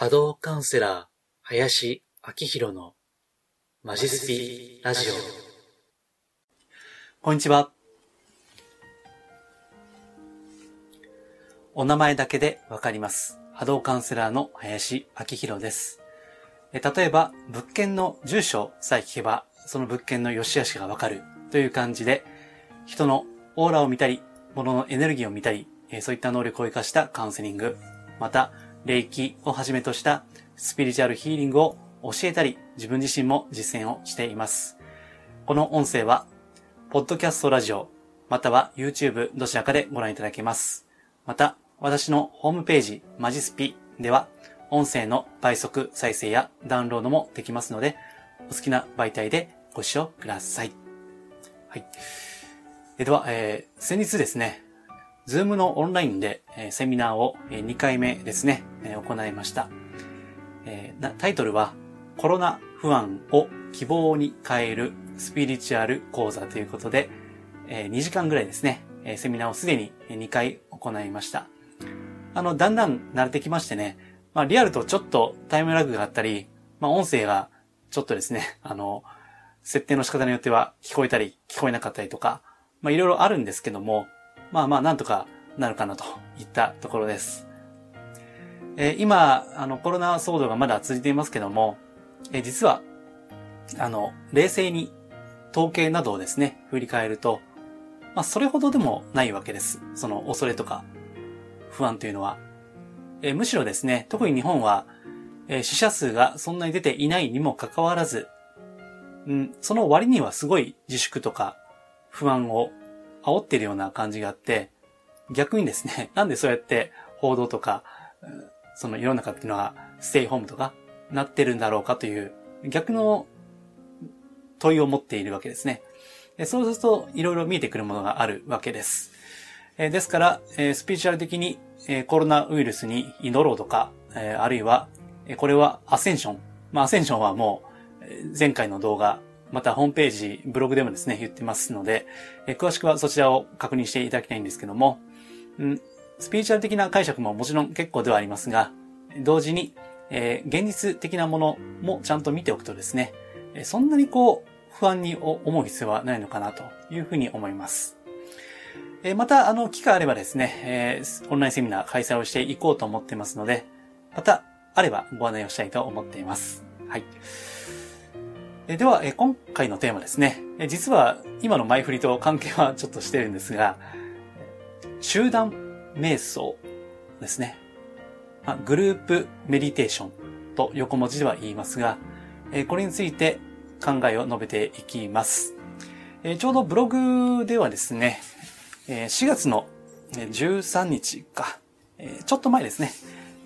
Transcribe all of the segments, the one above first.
波動カウンセラー、林明宏のマジスピラジオ。こんにちは。お名前だけでわかります。波動カウンセラーの林明宏です。例えば、物件の住所さえ聞けば、その物件の良し悪しがわかるという感じで、人のオーラを見たり、物のエネルギーを見たり、そういった能力を活かしたカウンセリング、また、霊気をはじめとしたスピリチュアルヒーリングを教えたり、自分自身も実践をしています。この音声は、ポッドキャストラジオ、または YouTube どちらかでご覧いただけます。また、私のホームページ、マジスピでは、音声の倍速再生やダウンロードもできますので、お好きな媒体でご視聴ください。はい。では、えー、先日ですね、ズームのオンラインで、え、セミナーを、え、2回目ですね、え、行いました。え、タイトルは、コロナ不安を希望に変えるスピリチュアル講座ということで、えー、2時間ぐらいですね、え、セミナーをすでに2回行いました。あの、だんだん慣れてきましてね、まあ、リアルとちょっとタイムラグがあったり、まあ、音声がちょっとですね、あの、設定の仕方によっては聞こえたり聞こえなかったりとか、まあいろいろあるんですけども、まあまあなんとかなるかなといったところです。えー、今、あのコロナ騒動がまだ続いていますけども、えー、実は、あの、冷静に統計などをですね、振り返ると、まあそれほどでもないわけです。その恐れとか不安というのは。えー、むしろですね、特に日本は、え死者数がそんなに出ていないにもかかわらず、うん、その割にはすごい自粛とか不安を煽ってるような感じがあって、逆にですね、なんでそうやって報道とか、その世の中っていうのはステイホームとかなってるんだろうかという逆の問いを持っているわけですね。そうするといろいろ見えてくるものがあるわけです。ですから、スピーチュアル的にコロナウイルスに祈ろうとか、あるいは、これはアセンション。まあ、アセンションはもう前回の動画またホームページ、ブログでもですね、言ってますので、え詳しくはそちらを確認していただきたいんですけども、うん、スピリチュアル的な解釈ももちろん結構ではありますが、同時に、えー、現実的なものもちゃんと見ておくとですね、そんなにこう、不安に思う必要はないのかなというふうに思います。えまた、あの、機会あればですね、えー、オンラインセミナー開催をしていこうと思ってますので、また、あればご案内をしたいと思っています。はい。えでは、え今回のテーマですね。え実は今の前振りと関係はちょっとしてるんですが、集団瞑想ですね。まグループメディテーションと横文字では言いますが、えこれについて考えを述べていきます。えちょうどブログではですね、え4月の13日か、えちょっと前ですね、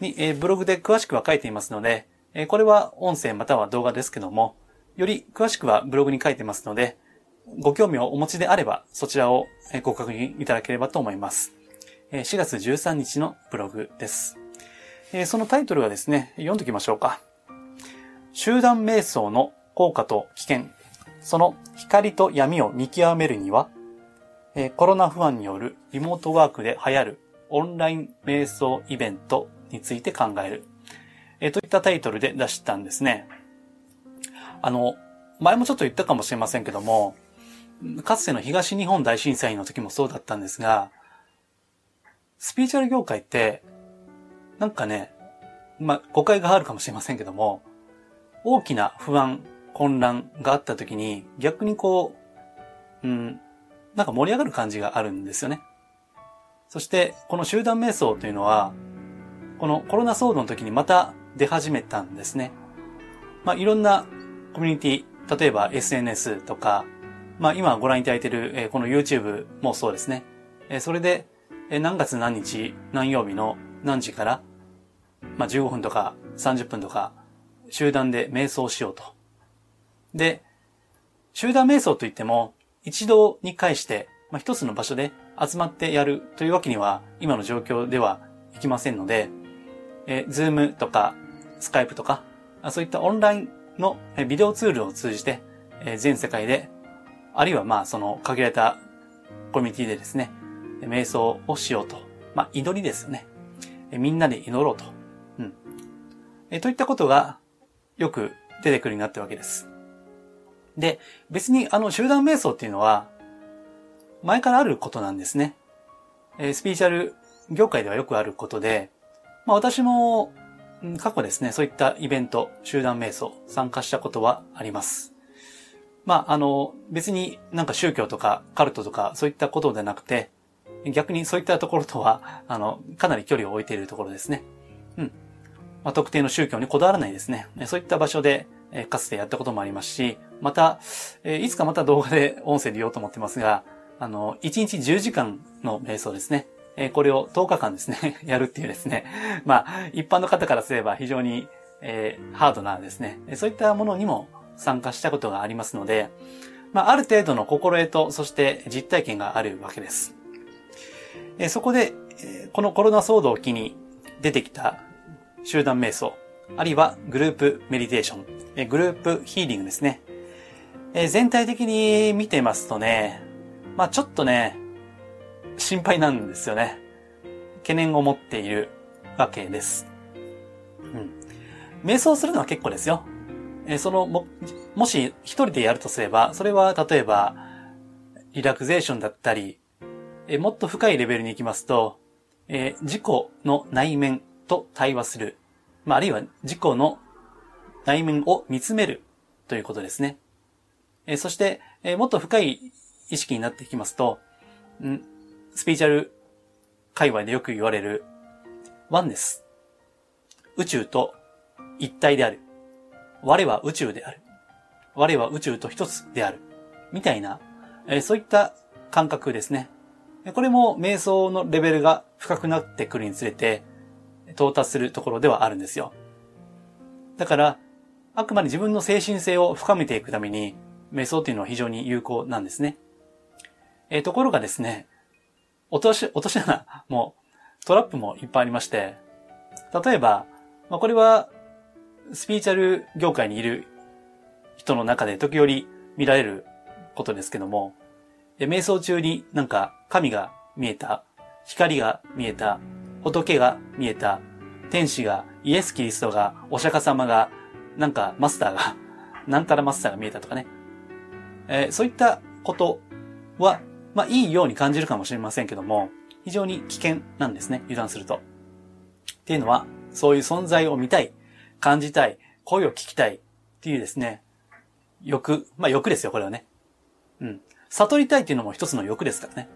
にえブログで詳しくは書いていますので、えこれは音声または動画ですけども、より詳しくはブログに書いてますので、ご興味をお持ちであれば、そちらをご確認いただければと思います。4月13日のブログです。そのタイトルはですね、読んでおきましょうか。集団瞑想の効果と危険、その光と闇を見極めるには、コロナ不安によるリモートワークで流行るオンライン瞑想イベントについて考える。といったタイトルで出したんですね。あの、前もちょっと言ったかもしれませんけども、かつての東日本大震災の時もそうだったんですが、スピーチュアル業界って、なんかね、まあ、誤解があるかもしれませんけども、大きな不安、混乱があった時に、逆にこう、うん、なんか盛り上がる感じがあるんですよね。そして、この集団瞑想というのは、このコロナ騒動の時にまた出始めたんですね。まあ、いろんなコミュニティ、例えば SNS とか、まあ今ご覧いただいている、この YouTube もそうですね。それで、何月何日何曜日の何時から、まあ15分とか30分とか集団で瞑想しようと。で、集団瞑想といっても一度に返して、まあ一つの場所で集まってやるというわけには今の状況ではいきませんので、えー、ズームとかスカイプとか、そういったオンラインのビデオツールを通じて、全世界で、あるいはまあその限られたコミュニティでですね、瞑想をしようと。まあ祈りですよね。みんなで祈ろうと。うん。えといったことがよく出てくるようになってわけです。で、別にあの集団瞑想っていうのは、前からあることなんですね。え、スピーチャル業界ではよくあることで、まあ私も過去ですね、そういったイベント、集団瞑想、参加したことはあります。まあ、あの、別になんか宗教とかカルトとかそういったことでなくて、逆にそういったところとは、あの、かなり距離を置いているところですね。うん。まあ、特定の宗教にこだわらないですね。そういった場所で、えかつてやったこともありますし、また、えいつかまた動画で音声で言おうと思ってますが、あの、1日10時間の瞑想ですね。えこれを10日間ですね、やるっていうですね。まあ、一般の方からすれば非常に、えー、ハードなですね。そういったものにも参加したことがありますので、まあ、ある程度の心得と、そして実体験があるわけです。えそこで、えこのコロナ騒動を機に出てきた集団瞑想、あるいはグループメディテーション、えグループヒーリングですね。え全体的に見てますとね、まあちょっとね、心配なんですよね。懸念を持っているわけです。うん。瞑想するのは結構ですよ。えその、も、もし一人でやるとすれば、それは例えば、リラクゼーションだったり、えもっと深いレベルに行きますと、え自己の内面と対話する。まあ、あるいは自己の内面を見つめるということですね。えそして、えもっと深い意識になっていきますと、んスピーチャル界隈でよく言われるワンネス。宇宙と一体である。我は宇宙である。我は宇宙と一つである。みたいな、えそういった感覚ですね。これも瞑想のレベルが深くなってくるにつれて到達するところではあるんですよ。だから、あくまで自分の精神性を深めていくために、瞑想っていうのは非常に有効なんですね。えー、ところがですね、落とし、落とし穴も、トラップもいっぱいありまして、例えば、まあ、これは、スピーチャル業界にいる人の中で時折見られることですけども、瞑想中になんか神が見えた、光が見えた、仏が見えた、天使が、イエス・キリストが、お釈迦様が、なんかマスターが、なんたらマスターが見えたとかね。えー、そういったことは、まあいいように感じるかもしれませんけども、非常に危険なんですね、油断すると。っていうのは、そういう存在を見たい、感じたい、声を聞きたいっていうですね、欲、まあ欲ですよ、これはね。うん。悟りたいっていうのも一つの欲ですからね。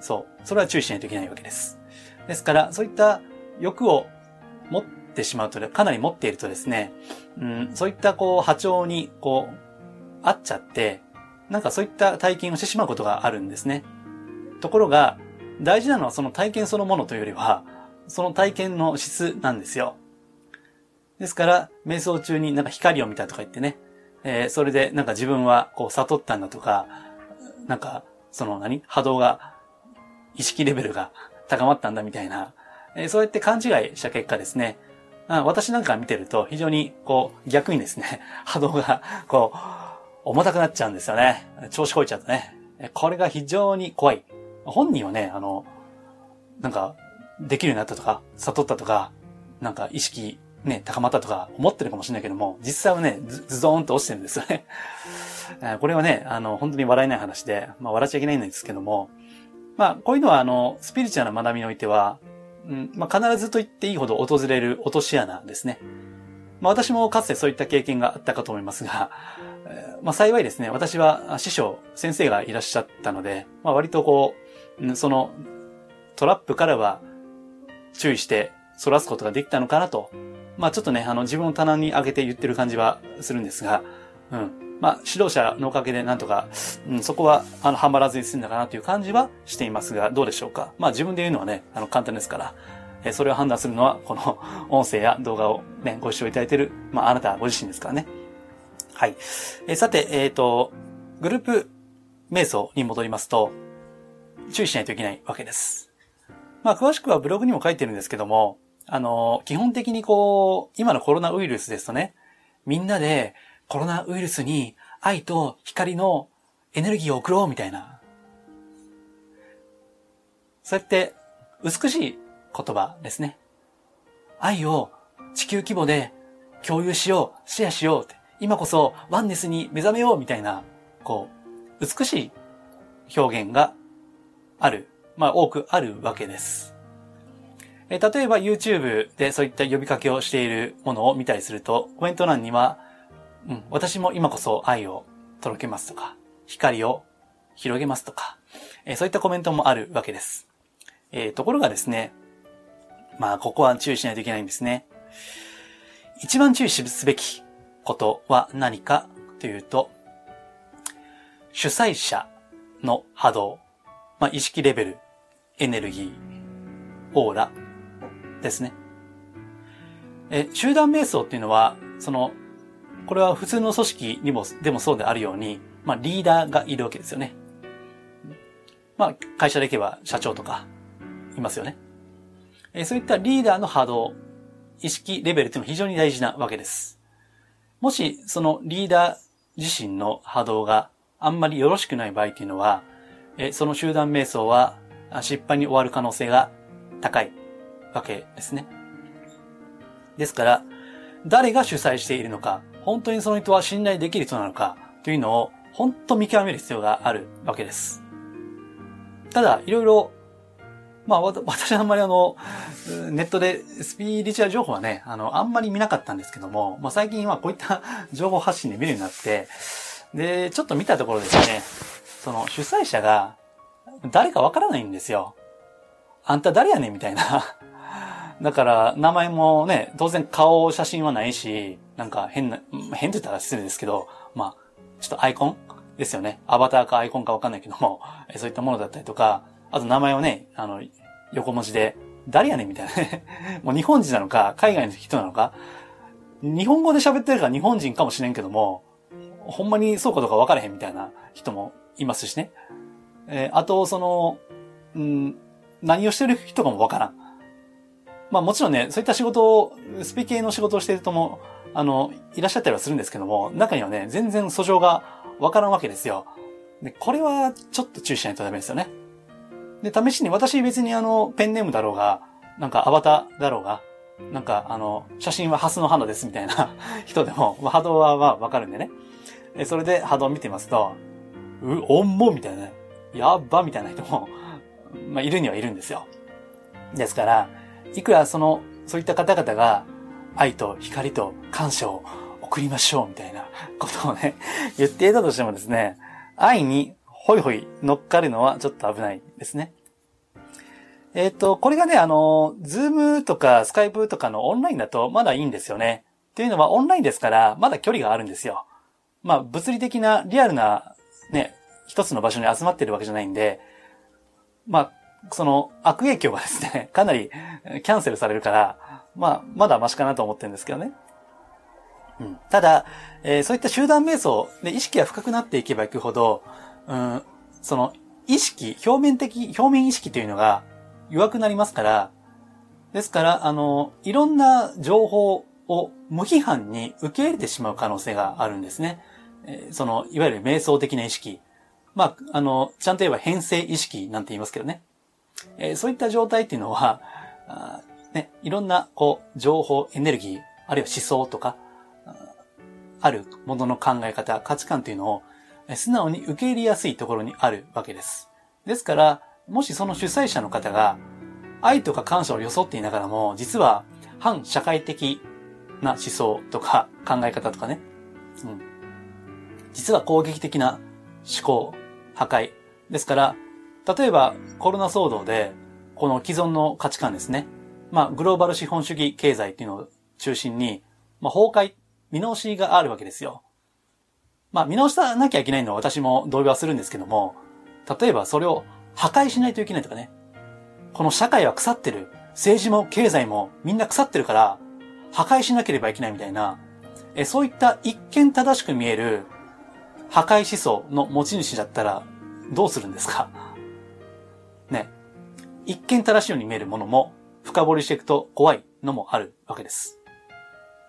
そう。それは注意しないといけないわけです。ですから、そういった欲を持ってしまうと、かなり持っているとですね、うん、そういったこう波長にこう、合っちゃって、なんかそういった体験をしてしまうことがあるんですね。ところが、大事なのはその体験そのものというよりは、その体験の質なんですよ。ですから、瞑想中になんか光を見たとか言ってね、えー、それでなんか自分はこう悟ったんだとか、なんか、その何？波動が、意識レベルが高まったんだみたいな、えー、そうやって勘違いした結果ですね、私なんか見てると非常にこう逆にですね、波動がこう重たくなっちゃうんですよね。調子こいちゃうとね。これが非常に怖い。本人はね、あの、なんかできるようになったとか、悟ったとか、なんか意識ね、高まったとか思ってるかもしれないけども、実際はね、ズドーンと落ちてるんですよね。これはね、あの、本当に笑えない話で、まあ笑っちゃいけないんですけども、まあ、こういうのは、あの、スピリチュアルな学びにおいては、うん、まあ、必ずと言っていいほど訪れる落とし穴ですね。まあ、私もかつてそういった経験があったかと思いますが、まあ、幸いですね、私は師匠、先生がいらっしゃったので、まあ、割とこう、その、トラップからは注意して反らすことができたのかなと。まあ、ちょっとね、あの、自分を棚に上げて言ってる感じはするんですが、うん。まあ、指導者のおかげでなんとか、うん、そこは、あの、はまらずに済んだかなという感じはしていますが、どうでしょうか。まあ、自分で言うのはね、あの、簡単ですから、えそれを判断するのは、この音声や動画をね、ご視聴いただいている、まあ、あなたご自身ですからね。はい。えさて、えっ、ー、と、グループ瞑想に戻りますと、注意しないといけないわけです。まあ、詳しくはブログにも書いてるんですけども、あの、基本的にこう、今のコロナウイルスですとね、みんなでコロナウイルスに愛と光のエネルギーを送ろうみたいな。そうやって美しい言葉ですね。愛を地球規模で共有しよう、シェアしようって、今こそワンネスに目覚めようみたいな、こう、美しい表現がある。まあ、多くあるわけです。え例えば YouTube でそういった呼びかけをしているものを見たりすると、コメント欄には、うん、私も今こそ愛を届けますとか、光を広げますとか、えそういったコメントもあるわけです。えー、ところがですね、まあ、ここは注意しないといけないんですね。一番注意すべきことは何かというと、主催者の波動、まあ、意識レベル、エネルギー、オーラですね。え、集団瞑想っていうのは、その、これは普通の組織にも、でもそうであるように、まあ、リーダーがいるわけですよね。まあ、会社で行けば社長とか、いますよね。えそういったリーダーの波動、意識レベルっていうのは非常に大事なわけです。もし、そのリーダー自身の波動があんまりよろしくない場合っていうのは、えその集団瞑想は失敗に終わる可能性が高いわけですね。ですから、誰が主催しているのか、本当にその人は信頼できる人なのか、というのを本当見極める必要があるわけです。ただ、いろいろ、まあ、私はあんまりあの、ネットでスピリチュア情報はね、あの、あんまり見なかったんですけども、まあ最近はこういった 情報発信で見るようになって、で、ちょっと見たところですね、その主催者が誰かわからないんですよ。あんた誰やねんみたいな。だから、名前もね、当然顔、写真はないし、なんか変な、変って言ったら失礼ですけど、まあ、ちょっとアイコンですよね。アバターかアイコンかわかんないけども、そういったものだったりとか、あと名前をね、あの、横文字で、誰やねんみたいなね。もう日本人なのか、海外の人なのか、日本語で喋ってるから日本人かもしれんけども、ほんまにそうかどうか分からへんみたいな人もいますしね。えー、あと、その、うん、何をしてる人かも分からん。まあもちろんね、そういった仕事を、スピ系の仕事をしている人も、あの、いらっしゃったりはするんですけども、中にはね、全然訴状が分からんわけですよ。で、これはちょっと注意しないとダメですよね。で、試しに私別にあの、ペンネームだろうが、なんかアバターだろうが、なんかあの、写真はハスの花ですみたいな 人でも、波動はわかるんでね。え、それで波動を見てますと、う、おんもみたいな、やっばみたいな人も、まあいるにはいるんですよ。ですから、いくらその、そういった方々が、愛と光と感謝を送りましょうみたいなことをね、言っていたとしてもですね、愛にほいほい乗っかるのはちょっと危ないですね。えっ、ー、と、これがね、あの、ズームとかスカイプとかのオンラインだとまだいいんですよね。っていうのはオンラインですから、まだ距離があるんですよ。まあ、物理的な、リアルな、ね、一つの場所に集まってるわけじゃないんで、まあ、その悪影響がですね、かなりキャンセルされるから、まあ、まだマシかなと思ってるんですけどね。うん、ただ、えー、そういった集団瞑想で意識が深くなっていけばいくほど、うん、その意識、表面的、表面意識というのが弱くなりますから、ですから、あの、いろんな情報を無批判に受け入れてしまう可能性があるんですね。え、その、いわゆる瞑想的な意識。まあ、あの、ちゃんと言えば変性意識なんて言いますけどね。え、そういった状態っていうのは、あね、いろんな、こう、情報、エネルギー、あるいは思想とか、あるものの考え方、価値観というのを素直に受け入れやすいところにあるわけです。ですから、もしその主催者の方が愛とか感謝を装っていながらも、実は反社会的な思想とか考え方とかね、うん、実は攻撃的な思考、破壊。ですから、例えばコロナ騒動で、この既存の価値観ですね。まあ、グローバル資本主義経済っていうのを中心に、まあ、崩壊見直しがあるわけですよ。まあ見直さなきゃいけないのは私も同意はするんですけども、例えばそれを破壊しないといけないとかね。この社会は腐ってる。政治も経済もみんな腐ってるから、破壊しなければいけないみたいな、えそういった一見正しく見える破壊思想の持ち主だったらどうするんですか？ね。一見正しいように見えるものも深掘りしていくと怖いのもあるわけです。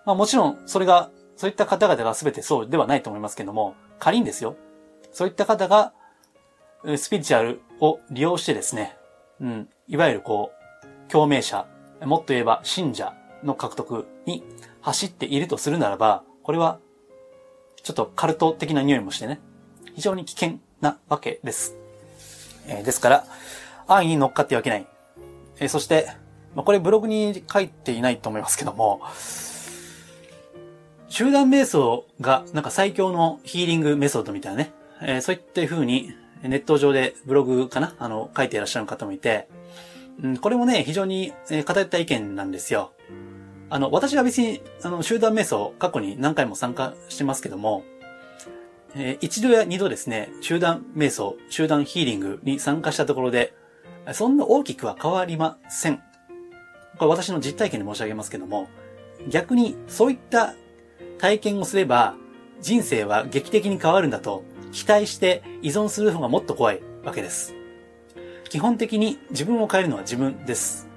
まあもちろん、それが、そういった方々が全てそうではないと思いますけども、仮にですよ。そういった方が、スピリチュアルを利用してですね、うん、いわゆるこう、共鳴者、もっと言えば信者の獲得に走っているとするならば、これは、ちょっとカルト的な匂いもしてね、非常に危険なわけです。えー、ですから、安易に乗っかってはいけない。えー、そして、まあ、これブログに書いていないと思いますけども、集団瞑想がなんか最強のヒーリングメソッドみたいなね、えー、そういった風にネット上でブログかな？あの、書いていらっしゃる方もいて、うん、これもね、非常に、え偏った意見なんですよ。あの、私は別に、あの、集団瞑想、過去に何回も参加してますけども、えー、一度や二度ですね、集団瞑想、集団ヒーリングに参加したところで、そんな大きくは変わりません。これ私の実体験で申し上げますけども、逆にそういった体験をすれば、人生は劇的に変わるんだと期待して依存する方がもっと怖いわけです。基本的に自分を変えるのは自分です。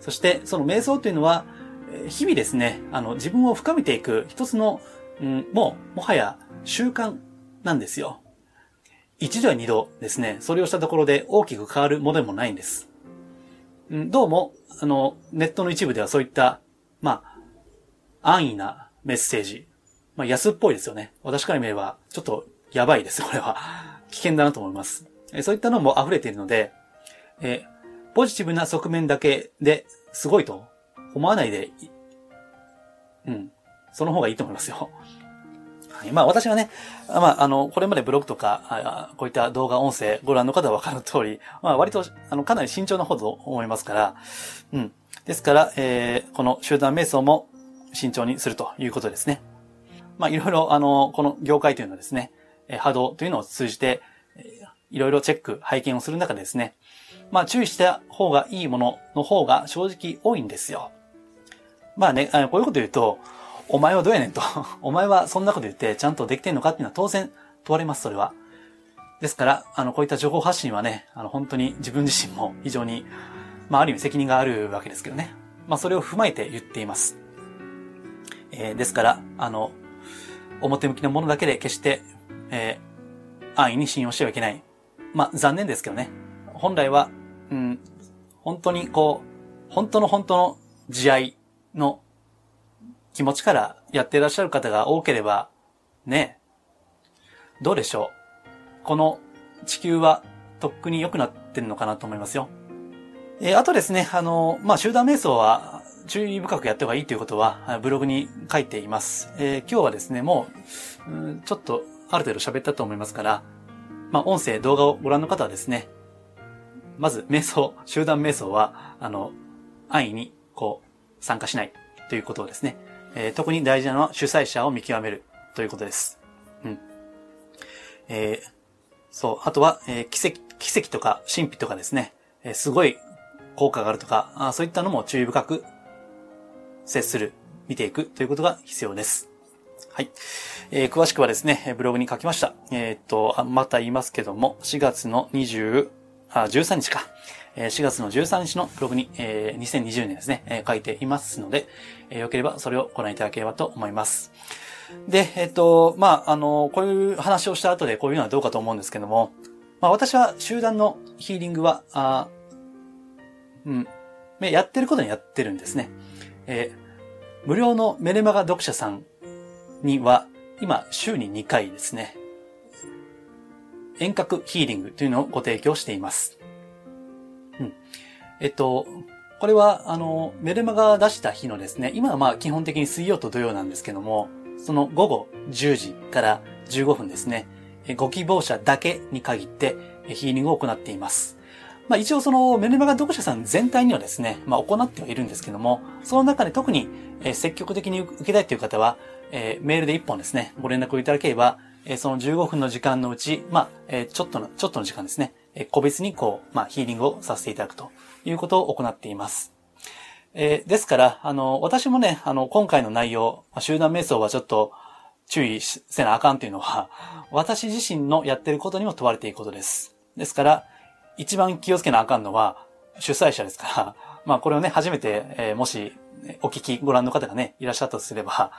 そしてその瞑想というのは、日々ですね、あの自分を深めていく一つの、うん、もうもはや習慣なんですよ。一度や二度ですね、それをしたところで大きく変わるものでもないんです。うん、どうも、あの、ネットの一部ではそういった、まあ、安易なメッセージ、まあ、安っぽいですよね。私から見れば、ちょっとやばいです、これは。危険だなと思います。えそういったのも溢れているので、えポジティブな側面だけですごいと思わないで、うん、その方がいいと思いますよ。はい、まあ私はね、まああの、これまでブログとか、こういった動画、音声ご覧の方はわかる通り、まあ割と、あの、かなり慎重な方と思いますから、うん。ですから、えー、この集団瞑想も慎重にするということですね。まあいろいろ、あの、この業界というのはですね、波動というのを通じて、いろいろチェック、拝見をする中でですね、まあ注意した方がいいものの方が正直多いんですよ。まあね、あこういうこと言うと、お前はどうやねんと。お前はそんなこと言ってちゃんとできてんのかっていうのは当然問われます、それは。ですから、あの、こういった情報発信はね、あの、本当に自分自身も非常に、まあ、ある意味責任があるわけですけどね。まあ、それを踏まえて言っています。えー、ですから、あの、表向きのものだけで決して、えー、安易に信用してはいけない。まあ、残念ですけどね。本来は、うん、本当にこう、本当の本当の慈愛の気持ちからやっていらっしゃる方が多ければ、ね、どうでしょう。この地球はとっくに良くなってるのかなと思いますよ。えー、あとですね、あの、まあ、集団瞑想は注意深くやった方がいいということは、ブログに書いています。えー、今日はですね、もう、ん、ちょっとある程度喋ったと思いますから、まあ、音声、動画をご覧の方はですね、まず、瞑想、集団瞑想は、あの、安易に、こう、参加しないということをですね、えー、特に大事なのは主催者を見極めるということです。うん。えー、そう、あとは、えー、奇跡、奇跡とか神秘とかですね、えー、すごい効果があるとかあ、そういったのも注意深く接する、見ていくということが必要です。はい。えー、詳しくはですね、ブログに書きました。えー、っと、また言いますけども、4月の20、あ、13日か。4月の13日のブログに、えー、2020年ですね、えー、書いていますので、えー、よければそれをご覧いただければと思います。で、えっと、まあ、あの、こういう話をした後でこういうのはどうかと思うんですけども、まあ、私は集団のヒーリングは、あうん、やってることにやってるんですね。え、無料のメルマガ読者さんには、今、週に2回ですね、遠隔ヒーリングというのをご提供しています。うん。えっと、これは、あの、メルマガ出した日のですね、今はまあ基本的に水曜と土曜なんですけども、その午後10時から15分ですね、ご希望者だけに限ってヒーリングを行っています。まあ一応そのメルマガ読者さん全体にはですね、まあ行ってはいるんですけども、その中で特に積極的に受けたいという方は、え、メールで1本ですね、ご連絡をいただければ、え、その15分の時間のうち、まあ、え、ちょっとの、ちょっとの時間ですね、え、個別にこう、まあ、ヒーリングをさせていただくということを行っています。え、ですから、あの、私もね、あの、今回の内容、集団瞑想はちょっと注意せなあかんというのは、私自身のやってることにも問われていることです。ですから、一番気をつけなあかんのは、主催者ですから、まあこれをね、初めて、えー、もしお聞き、ご覧の方がね、いらっしゃったとすれば、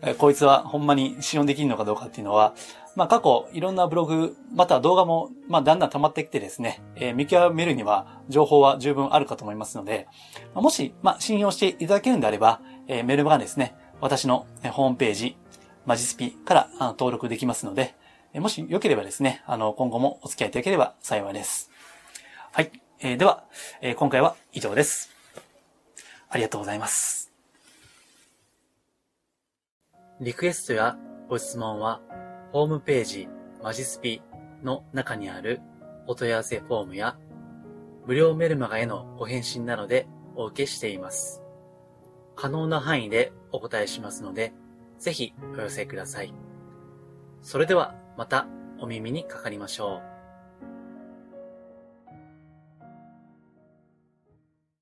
えこいつはほんまに使用できるのかどうかっていうのは、まあ過去いろんなブログ、また動画も、まあだんだん溜まってきてですね、えー、見極めるには情報は十分あるかと思いますので、もし、まあ信用していただけるんであれば、えー、メルマガですね、私のホームページ、マジスピから登録できますので、もしよければですね、あの、今後もお付き合いいただければ幸いです。はい。えー、では、えー、今回は以上です。ありがとうございます。リクエストやご質問は、ホームページ、マジスピの中にあるお問い合わせフォームや、無料メルマガへのご返信などでお受けしています。可能な範囲でお答えしますので、ぜひお寄せください。それではまたお耳にかかりましょう。